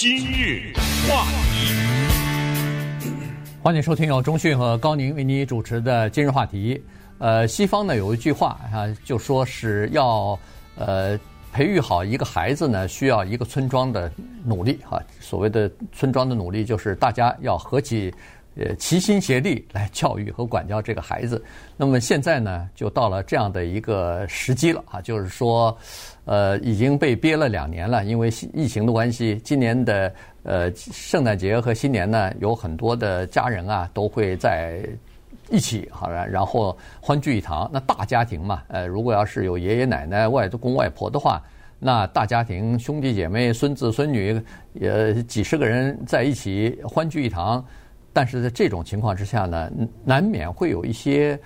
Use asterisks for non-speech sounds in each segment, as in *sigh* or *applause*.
今日话题，欢迎收听由中讯和高宁为你主持的今日话题。呃，西方呢有一句话啊，就说是要呃培育好一个孩子呢，需要一个村庄的努力啊。所谓的村庄的努力，就是大家要合起。呃，齐心协力来教育和管教这个孩子。那么现在呢，就到了这样的一个时机了啊，就是说，呃，已经被憋了两年了，因为疫情的关系。今年的呃圣诞节和新年呢，有很多的家人啊都会在一起，好了，然后欢聚一堂。那大家庭嘛，呃，如果要是有爷爷奶奶、外公外婆的话，那大家庭兄弟姐妹、孙子孙女，呃，几十个人在一起欢聚一堂。但是在这种情况之下呢，难免会有一些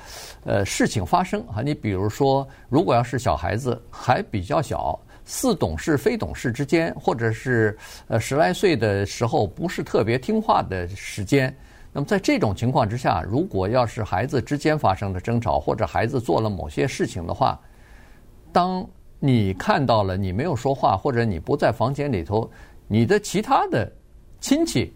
呃事情发生啊。你比如说，如果要是小孩子还比较小，似懂事非懂事之间，或者是呃十来岁的时候不是特别听话的时间，那么在这种情况之下，如果要是孩子之间发生了争吵，或者孩子做了某些事情的话，当你看到了，你没有说话，或者你不在房间里头，你的其他的亲戚。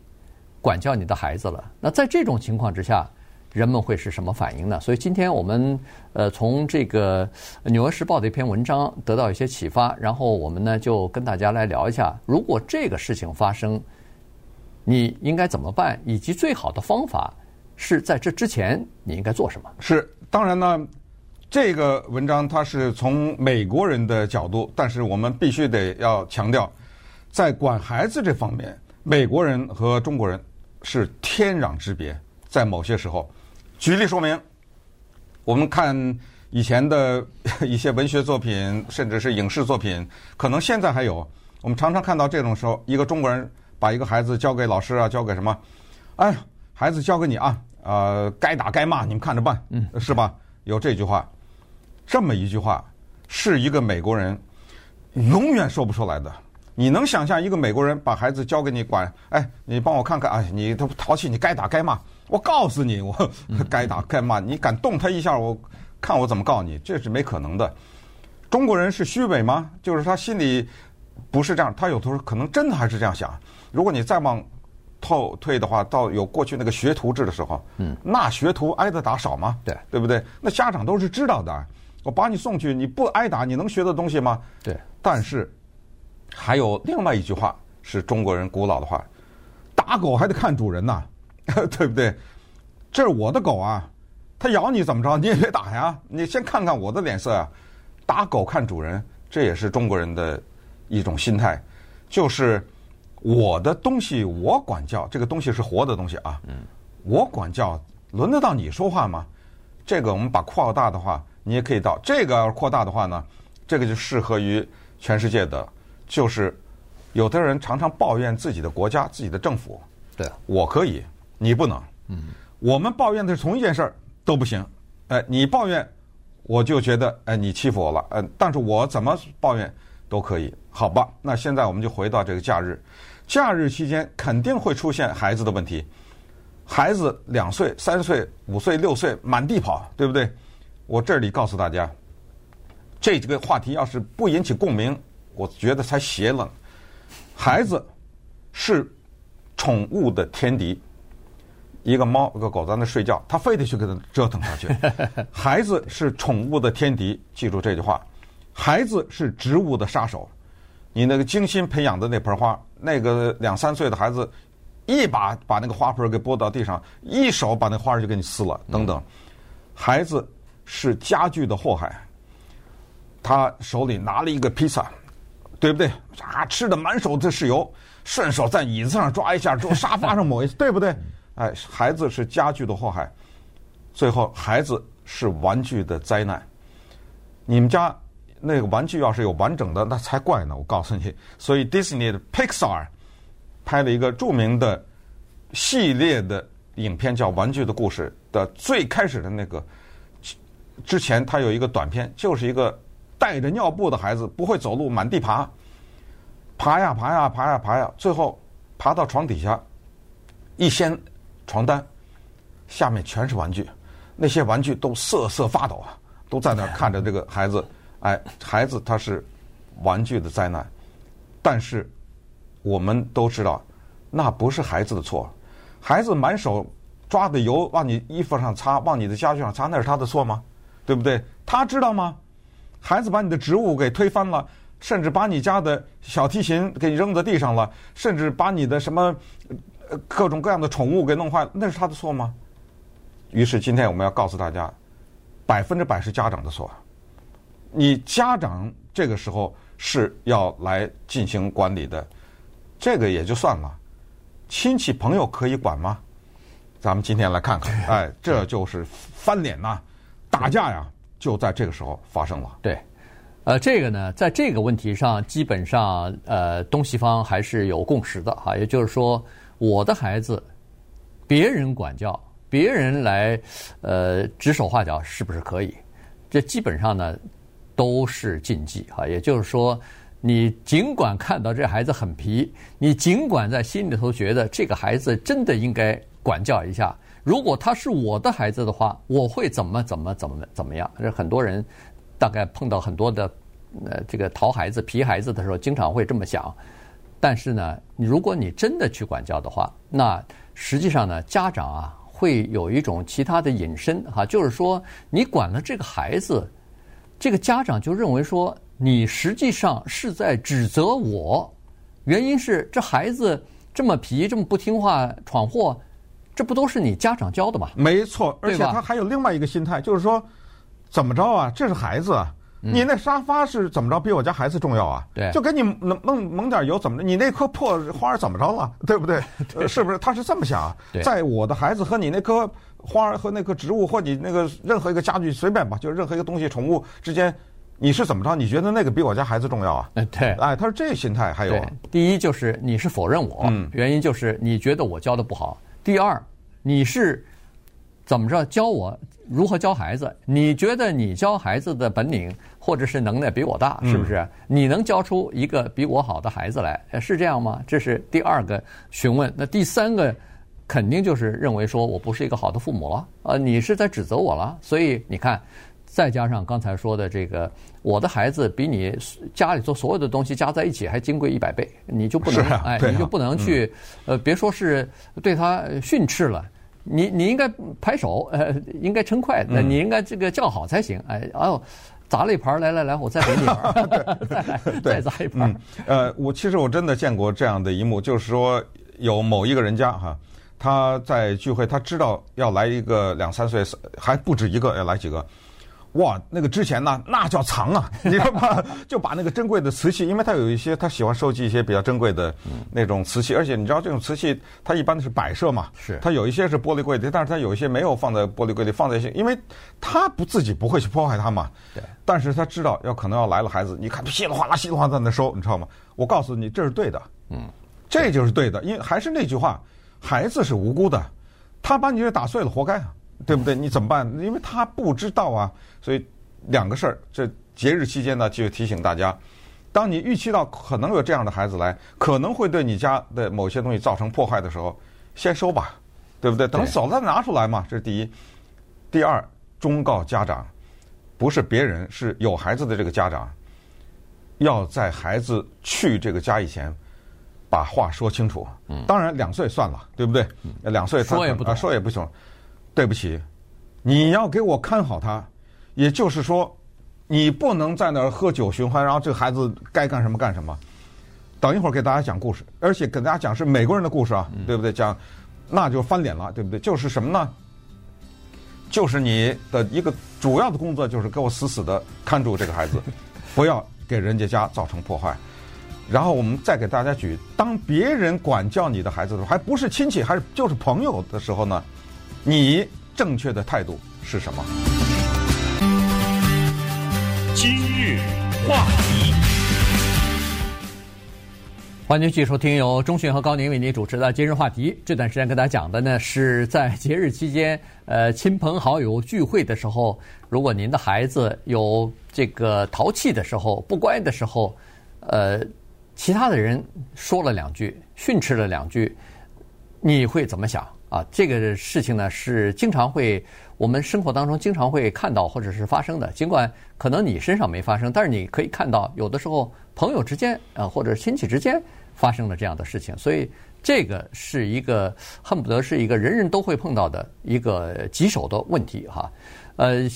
管教你的孩子了，那在这种情况之下，人们会是什么反应呢？所以今天我们呃从这个《纽约时报》的一篇文章得到一些启发，然后我们呢就跟大家来聊一下，如果这个事情发生，你应该怎么办，以及最好的方法是在这之前你应该做什么？是，当然呢，这个文章它是从美国人的角度，但是我们必须得要强调，在管孩子这方面，美国人和中国人。是天壤之别，在某些时候，举例说明，我们看以前的一些文学作品，甚至是影视作品，可能现在还有。我们常常看到这种时候，一个中国人把一个孩子交给老师啊，交给什么？哎，孩子交给你啊，呃，该打该骂，你们看着办，嗯，是吧？有这句话，这么一句话，是一个美国人永远说不出来的。你能想象一个美国人把孩子交给你管？哎，你帮我看看，哎，你都淘气，你该打该骂。我告诉你，*laughs* 我该打该骂，你敢动他一下，我看我怎么告你，这是没可能的。中国人是虚伪吗？就是他心里不是这样，他有时候可能真的还是这样想。如果你再往后退的话，到有过去那个学徒制的时候，嗯，那学徒挨的打少吗？对，对不对？那家长都是知道的。我把你送去，你不挨打，你能学的东西吗？对，但是。还有另外一句话是中国人古老的话：“打狗还得看主人呐，*laughs* 对不对？这是我的狗啊，它咬你怎么着？你也别打呀，你先看看我的脸色啊。打狗看主人，这也是中国人的一种心态，就是我的东西我管教，这个东西是活的东西啊。嗯，我管教，轮得到你说话吗？这个我们把扩大的话，你也可以到这个要扩大的话呢，这个就适合于全世界的。”就是，有的人常常抱怨自己的国家、自己的政府。对，我可以，你不能。嗯，我们抱怨的是同一件事儿都不行。哎，你抱怨，我就觉得哎你欺负我了。嗯，但是我怎么抱怨都可以，好吧？那现在我们就回到这个假日，假日期间肯定会出现孩子的问题。孩子两岁、三岁、五岁、六岁满地跑，对不对？我这里告诉大家，这几个话题要是不引起共鸣。我觉得才邪了，孩子是宠物的天敌。一个猫、一个狗在那睡觉，他非得去给它折腾下去。*laughs* 孩子是宠物的天敌，记住这句话。孩子是植物的杀手。你那个精心培养的那盆花，那个两三岁的孩子，一把把那个花盆给拨到地上，一手把那花就给你撕了，等等。孩子是家具的祸害。他手里拿了一个披萨。对不对？啊，吃的满手的是油，顺手在椅子上抓一下，*laughs* 就沙发上抹一下，对不对？哎，孩子是家具的祸害，最后孩子是玩具的灾难。你们家那个玩具要是有完整的，那才怪呢！我告诉你，所以 Disney 的 Pixar 拍了一个著名的系列的影片，叫《玩具的故事》的最开始的那个之前，他有一个短片，就是一个。带着尿布的孩子不会走路，满地爬，爬呀爬呀爬呀爬呀，最后爬到床底下，一掀床单，下面全是玩具，那些玩具都瑟瑟发抖啊，都在那看着这个孩子。哎，孩子他是玩具的灾难，但是我们都知道，那不是孩子的错。孩子满手抓的油往你衣服上擦，往你的家具上擦，那是他的错吗？对不对？他知道吗？孩子把你的植物给推翻了，甚至把你家的小提琴给扔在地上了，甚至把你的什么各种各样的宠物给弄坏了，那是他的错吗？于是今天我们要告诉大家，百分之百是家长的错。你家长这个时候是要来进行管理的，这个也就算了，亲戚朋友可以管吗？咱们今天来看看，*laughs* 哎，这就是翻脸呐，打架呀，就在这个时候发生了。对，呃，这个呢，在这个问题上，基本上呃，东西方还是有共识的哈，也就是说，我的孩子，别人管教，别人来呃指手画脚，是不是可以？这基本上呢。都是禁忌哈，也就是说，你尽管看到这孩子很皮，你尽管在心里头觉得这个孩子真的应该管教一下。如果他是我的孩子的话，我会怎么怎么怎么怎么样？这很多人大概碰到很多的呃这个淘孩子、皮孩子的时候，经常会这么想。但是呢，如果你真的去管教的话，那实际上呢，家长啊会有一种其他的引申哈，就是说你管了这个孩子。这个家长就认为说，你实际上是在指责我，原因是这孩子这么皮，这么不听话，闯祸，这不都是你家长教的吗？没错，而且他还有另外一个心态，就是说，怎么着啊？这是孩子，你那沙发是怎么着？比我家孩子重要啊？对，就给你弄弄蒙点油，怎么着？你那棵破花怎么着了？*laughs* 对不对？是不是？他是这么想，在我的孩子和你那棵。花和那棵植物，或你那个任何一个家具，随便吧，就是任何一个东西，宠物之间，你是怎么着？你觉得那个比我家孩子重要啊？哎，对，哎，他是这心态还有，第一就是你是否认我，嗯，原因就是你觉得我教的不好。第二，你是怎么着教我如何教孩子？你觉得你教孩子的本领或者是能耐比我大，是不是？嗯，你能教出一个比我好的孩子来？是这样吗？这是第二个询问。那第三个。肯定就是认为说我不是一个好的父母了，呃，你是在指责我了。所以你看，再加上刚才说的这个，我的孩子比你家里头所有的东西加在一起还金贵一百倍，你就不能哎，你就不能去呃，别说是对他训斥了，你你应该拍手，呃，应该称快，那你应该这个叫好才行。哎，哦，砸了一盘，来来来，我再给你一盘，*laughs* 再来 *laughs* 再砸一盘。呃，我其实我真的见过这样的一幕，就是说有某一个人家哈。他在聚会，他知道要来一个两三岁，还不止一个，要来几个。哇，那个之前呢，那叫藏啊，*laughs* 你知道吗？就把那个珍贵的瓷器，因为他有一些他喜欢收集一些比较珍贵的那种瓷器，而且你知道这种瓷器，它一般是摆设嘛，是它有一些是玻璃柜里，但是它有一些没有放在玻璃柜里，放在一些，因为他不自己不会去破坏它嘛。对。但是他知道要可能要来了孩子，你看稀里哗啦稀里哗啦在那收，你知道吗？我告诉你，这是对的。嗯。这就是对的，因为还是那句话。孩子是无辜的，他把你这打碎了，活该啊，对不对？你怎么办？因为他不知道啊，所以两个事儿。这节日期间呢，就提醒大家，当你预期到可能有这样的孩子来，可能会对你家的某些东西造成破坏的时候，先收吧，对不对？等走了再拿出来嘛，这是第一。第二，忠告家长，不是别人，是有孩子的这个家长，要在孩子去这个家以前。把话说清楚，当然两岁算了，对不对？两岁他说也不懂，说也不行。对不起，你要给我看好他，也就是说，你不能在那儿喝酒寻欢，然后这个孩子该干什么干什么。等一会儿给大家讲故事，而且给大家讲是美国人的故事啊，对不对？讲那就翻脸了，对不对？就是什么呢？就是你的一个主要的工作就是给我死死的看住这个孩子，*laughs* 不要给人家家造成破坏。然后我们再给大家举，当别人管教你的孩子的时候，还不是亲戚，还是就是朋友的时候呢，你正确的态度是什么？今日话题，欢迎继续收听由钟讯和高宁为您主持的今日话题。这段时间跟大家讲的呢，是在节日期间，呃，亲朋好友聚会的时候，如果您的孩子有这个淘气的时候、不乖的时候，呃。其他的人说了两句，训斥了两句，你会怎么想啊？这个事情呢，是经常会我们生活当中经常会看到或者是发生的。尽管可能你身上没发生，但是你可以看到，有的时候朋友之间啊，或者亲戚之间发生了这样的事情，所以这个是一个恨不得是一个人人都会碰到的一个棘手的问题哈。呃，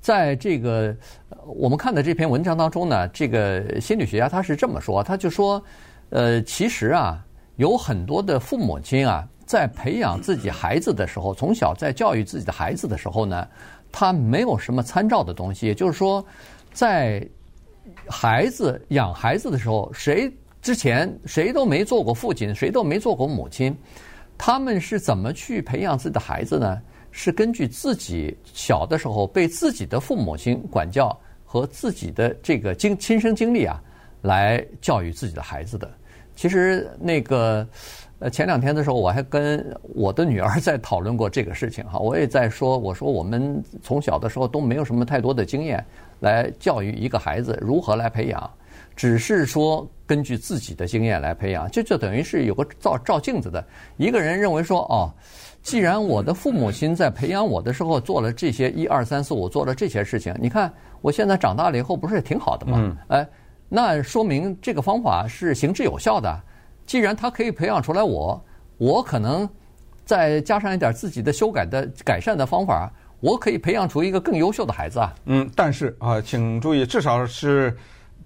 在这个我们看的这篇文章当中呢，这个心理学家他是这么说，他就说，呃，其实啊，有很多的父母亲啊，在培养自己孩子的时候，从小在教育自己的孩子的时候呢，他没有什么参照的东西，也就是说，在孩子养孩子的时候，谁？之前谁都没做过父亲，谁都没做过母亲，他们是怎么去培养自己的孩子呢？是根据自己小的时候被自己的父母亲管教和自己的这个经亲身经历啊，来教育自己的孩子的。其实那个呃前两天的时候，我还跟我的女儿 *laughs* 在讨论过这个事情哈，我也在说，我说我们从小的时候都没有什么太多的经验来教育一个孩子如何来培养。只是说根据自己的经验来培养，这就等于是有个照照镜子的一个人认为说哦，既然我的父母亲在培养我的时候做了这些一二三四五做了这些事情，你看我现在长大了以后不是也挺好的吗？哎，那说明这个方法是行之有效的。既然他可以培养出来我，我可能再加上一点自己的修改的改善的方法，我可以培养出一个更优秀的孩子啊。嗯，但是啊，请注意，至少是。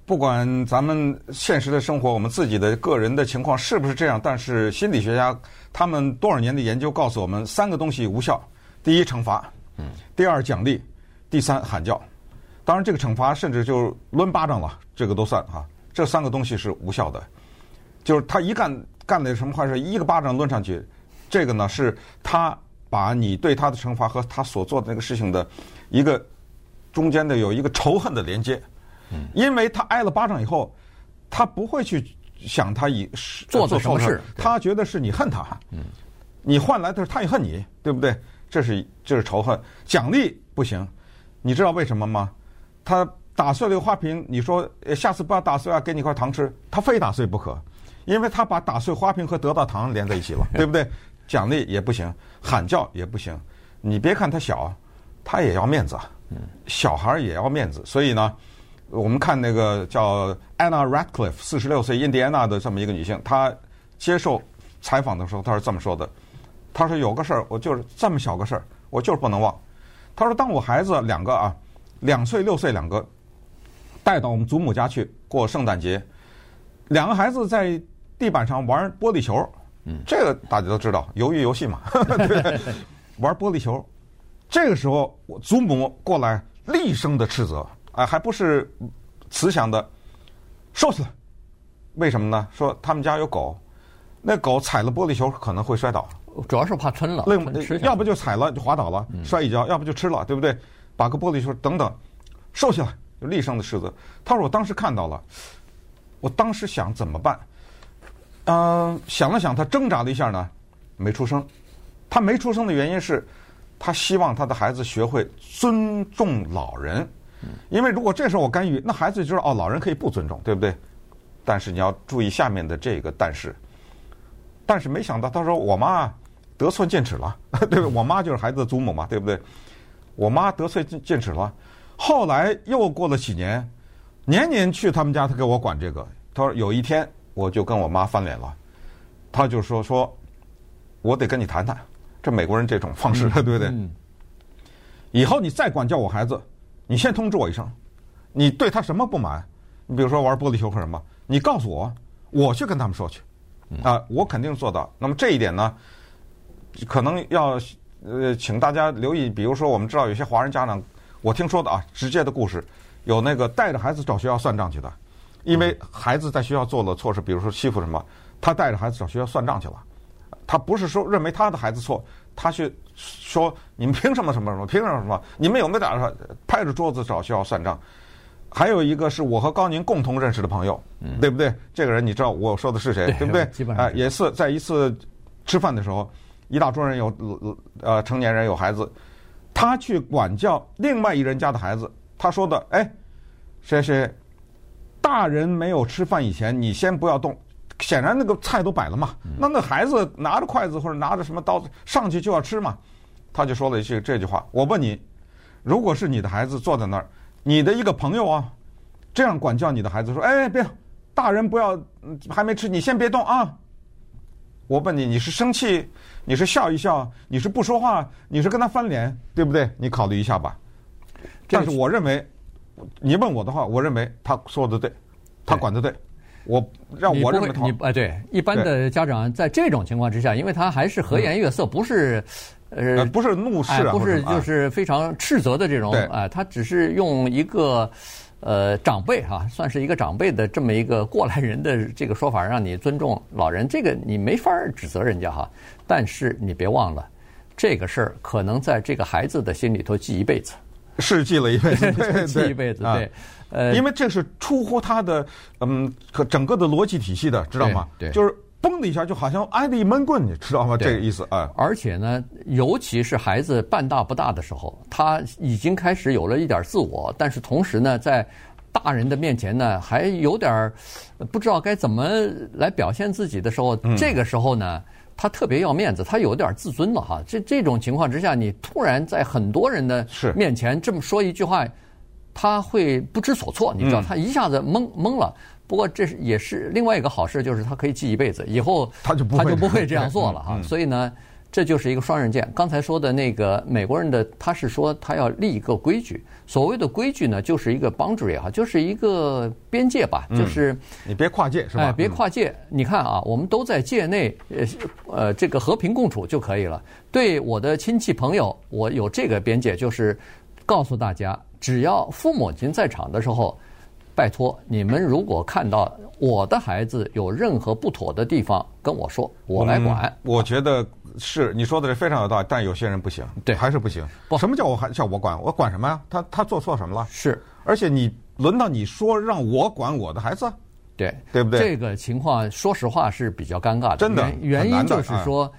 不管咱们现实的生活，我们自己的个人的情况是不是这样，但是心理学家他们多少年的研究告诉我们，三个东西无效：第一，惩罚；嗯，第二，奖励；第三，喊叫。当然，这个惩罚甚至就抡巴掌了，这个都算啊。这三个东西是无效的，就是他一干干了什么坏事，一个巴掌抡上去，这个呢是他把你对他的惩罚和他所做的那个事情的一个中间的有一个仇恨的连接。因为他挨了巴掌以后，他不会去想他以做错什么事，他觉得是你恨他，你换来的是他也恨你，对不对？这是这是仇恨。奖励不行，你知道为什么吗？他打碎了个花瓶，你说下次不要打碎啊，给你块糖吃，他非打碎不可，因为他把打碎花瓶和得到糖连在一起了，*laughs* 对不对？奖励也不行，喊叫也不行。你别看他小，他也要面子，小孩也要面子，所以呢。我们看那个叫 Anna Radcliffe，四十六岁，印第安纳的这么一个女性，她接受采访的时候，她是这么说的：“她说有个事儿，我就是这么小个事儿，我就是不能忘。她说，当我孩子两个啊，两岁、六岁两个，带到我们祖母家去过圣诞节，两个孩子在地板上玩玻璃球，嗯，这个大家都知道，鱿鱼游戏嘛，*laughs* 对，玩玻璃球。这个时候，我祖母过来厉声的斥责。”啊，还不是慈祥的，收起来。为什么呢？说他们家有狗，那狗踩了玻璃球可能会摔倒，主要是怕抻了。要不就踩了就滑倒了，摔一跤；要不就吃了，对不对？把个玻璃球等等，收起来，就厉声的斥责。他说：“我当时看到了，我当时想怎么办？嗯，想了想，他挣扎了一下呢，没出声。他没出声的原因是，他希望他的孩子学会尊重老人。”因为如果这时候我干预，那孩子就知道哦，老人可以不尊重，对不对？但是你要注意下面的这个但是，但是没想到他说我妈得寸进尺了，*laughs* 对不对？我妈就是孩子的祖母嘛，对不对？我妈得寸进尺了。后来又过了几年，年年去他们家，他给我管这个。他说有一天我就跟我妈翻脸了，他就说说，我得跟你谈谈，这美国人这种方式，对不对？以后你再管教我孩子。你先通知我一声，你对他什么不满？你比如说玩玻璃球或什么，你告诉我，我去跟他们说去。啊，我肯定做到。那么这一点呢，可能要呃，请大家留意。比如说，我们知道有些华人家长，我听说的啊，直接的故事，有那个带着孩子找学校算账去的，因为孩子在学校做了错事，比如说欺负什么，他带着孩子找学校算账去了。他不是说认为他的孩子错。他去说：“你们凭什么什么什么？凭什么什么？你们有没有打算拍着桌子找学校算账？”还有一个是我和高宁共同认识的朋友，嗯、对不对？这个人你知道我说的是谁，对，对不对？*laughs* 基本上、呃、也是在一次吃饭的时候，一大桌人有呃成年人有孩子，他去管教另外一人家的孩子，他说的：“哎，谁谁，大人没有吃饭以前，你先不要动。”显然那个菜都摆了嘛，那那孩子拿着筷子或者拿着什么刀子上去就要吃嘛，他就说了一句这句话。我问你，如果是你的孩子坐在那儿，你的一个朋友啊，这样管教你的孩子说：“哎，别，大人不要嗯还没吃，你先别动啊。我问你，你是生气，你是笑一笑，你是不说话，你是跟他翻脸，对不对？你考虑一下吧。但是我认为，你问我的话，我认为他说的对，他管的对。我让我认为他，你哎对，一般的家长在这种情况之下，因为他还是和颜悦色，不是呃不是怒视啊，不是就是非常斥责的这种啊，他只是用一个。呃，长辈哈，算是一个长辈的这么一个过来人的这个说法，让你尊重老人，这个你没法指责人家哈。但是你别忘了，这个事儿可能在这个孩子的心里头记一辈子，是记了一辈子，*laughs* 记一辈子。对，呃，因为这是出乎他的嗯，可整个的逻辑体系的，知道吗？对，就是。嘣的一下，就好像挨了一闷棍，你知道吗？这个意思啊。而且呢，尤其是孩子半大不大的时候，他已经开始有了一点自我，但是同时呢，在大人的面前呢，还有点不知道该怎么来表现自己的时候，嗯、这个时候呢，他特别要面子，他有点自尊了哈。这这种情况之下，你突然在很多人的面前这么说一句话，他会不知所措，你知道，他一下子懵懵了。不过这是也是另外一个好事，就是他可以记一辈子，以后他就不会他就不会这样 *laughs* 做了哈。所以呢，这就是一个双刃剑。刚才说的那个美国人的，他是说他要立一个规矩。所谓的规矩呢，就是一个 boundary 哈，就是一个边界吧，就是你别跨界是吧？哎，别跨界。你看啊，我们都在界内，呃呃，这个和平共处就可以了。对我的亲戚朋友，我有这个边界，就是告诉大家，只要父母亲在场的时候。拜托你们，如果看到我的孩子有任何不妥的地方，跟我说，我来管。嗯、我觉得是你说的是非常有道理，但有些人不行，对，还是不行。不，什么叫我还叫我管？我管什么呀？他他做错什么了？是，而且你轮到你说让我管我的孩子，对对不对？这个情况说实话是比较尴尬的，真的。原因就是说。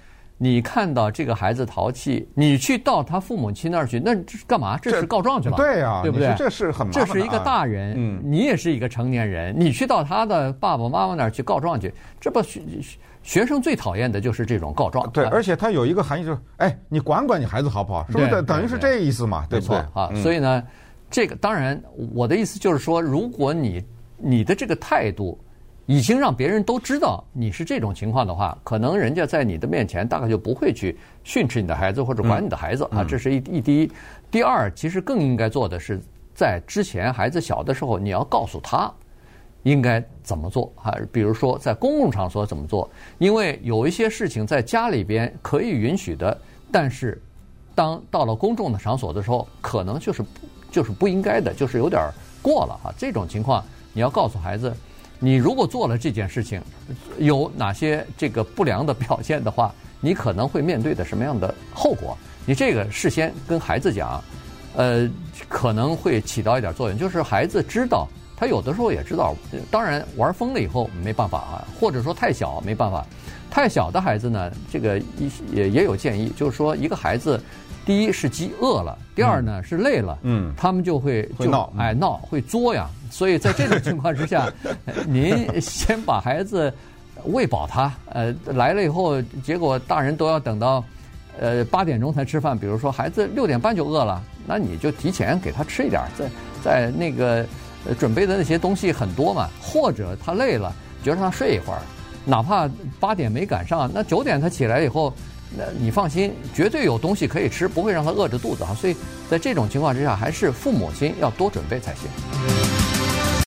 你看到这个孩子淘气，你去到他父母亲那儿去，那这是干嘛？这是告状去了，对呀，对不对？这是很麻烦。这是一个大人，嗯，你也是一个成年人，你去到他的爸爸妈妈那儿去告状去，这不学学生最讨厌的就是这种告状。对，而且他有一个含义就是，哎，你管管你孩子好不好？是不是等于是这意思嘛？对不对？啊，所以呢，这个当然，我的意思就是说，如果你你的这个态度。已经让别人都知道你是这种情况的话，可能人家在你的面前大概就不会去训斥你的孩子或者管你的孩子啊。这是一一第一。第二，其实更应该做的是，在之前孩子小的时候，你要告诉他应该怎么做啊。比如说在公共场所怎么做，因为有一些事情在家里边可以允许的，但是当到了公众的场所的时候，可能就是就是不应该的，就是有点过了啊。这种情况你要告诉孩子。你如果做了这件事情，有哪些这个不良的表现的话，你可能会面对的什么样的后果？你这个事先跟孩子讲，呃，可能会起到一点作用，就是孩子知道，他有的时候也知道。当然玩疯了以后没办法啊，或者说太小没办法。太小的孩子呢，这个也也有建议，就是说一个孩子，第一是饥饿了，第二呢是累了，嗯，他们就会就闹，哎闹会作呀。所以在这种情况之下，*laughs* 您先把孩子喂饱他，呃，来了以后，结果大人都要等到呃八点钟才吃饭。比如说孩子六点半就饿了，那你就提前给他吃一点，在在那个准备的那些东西很多嘛。或者他累了，就让他睡一会儿，哪怕八点没赶上，那九点他起来以后，那你放心，绝对有东西可以吃，不会让他饿着肚子啊。所以在这种情况之下，还是父母亲要多准备才行。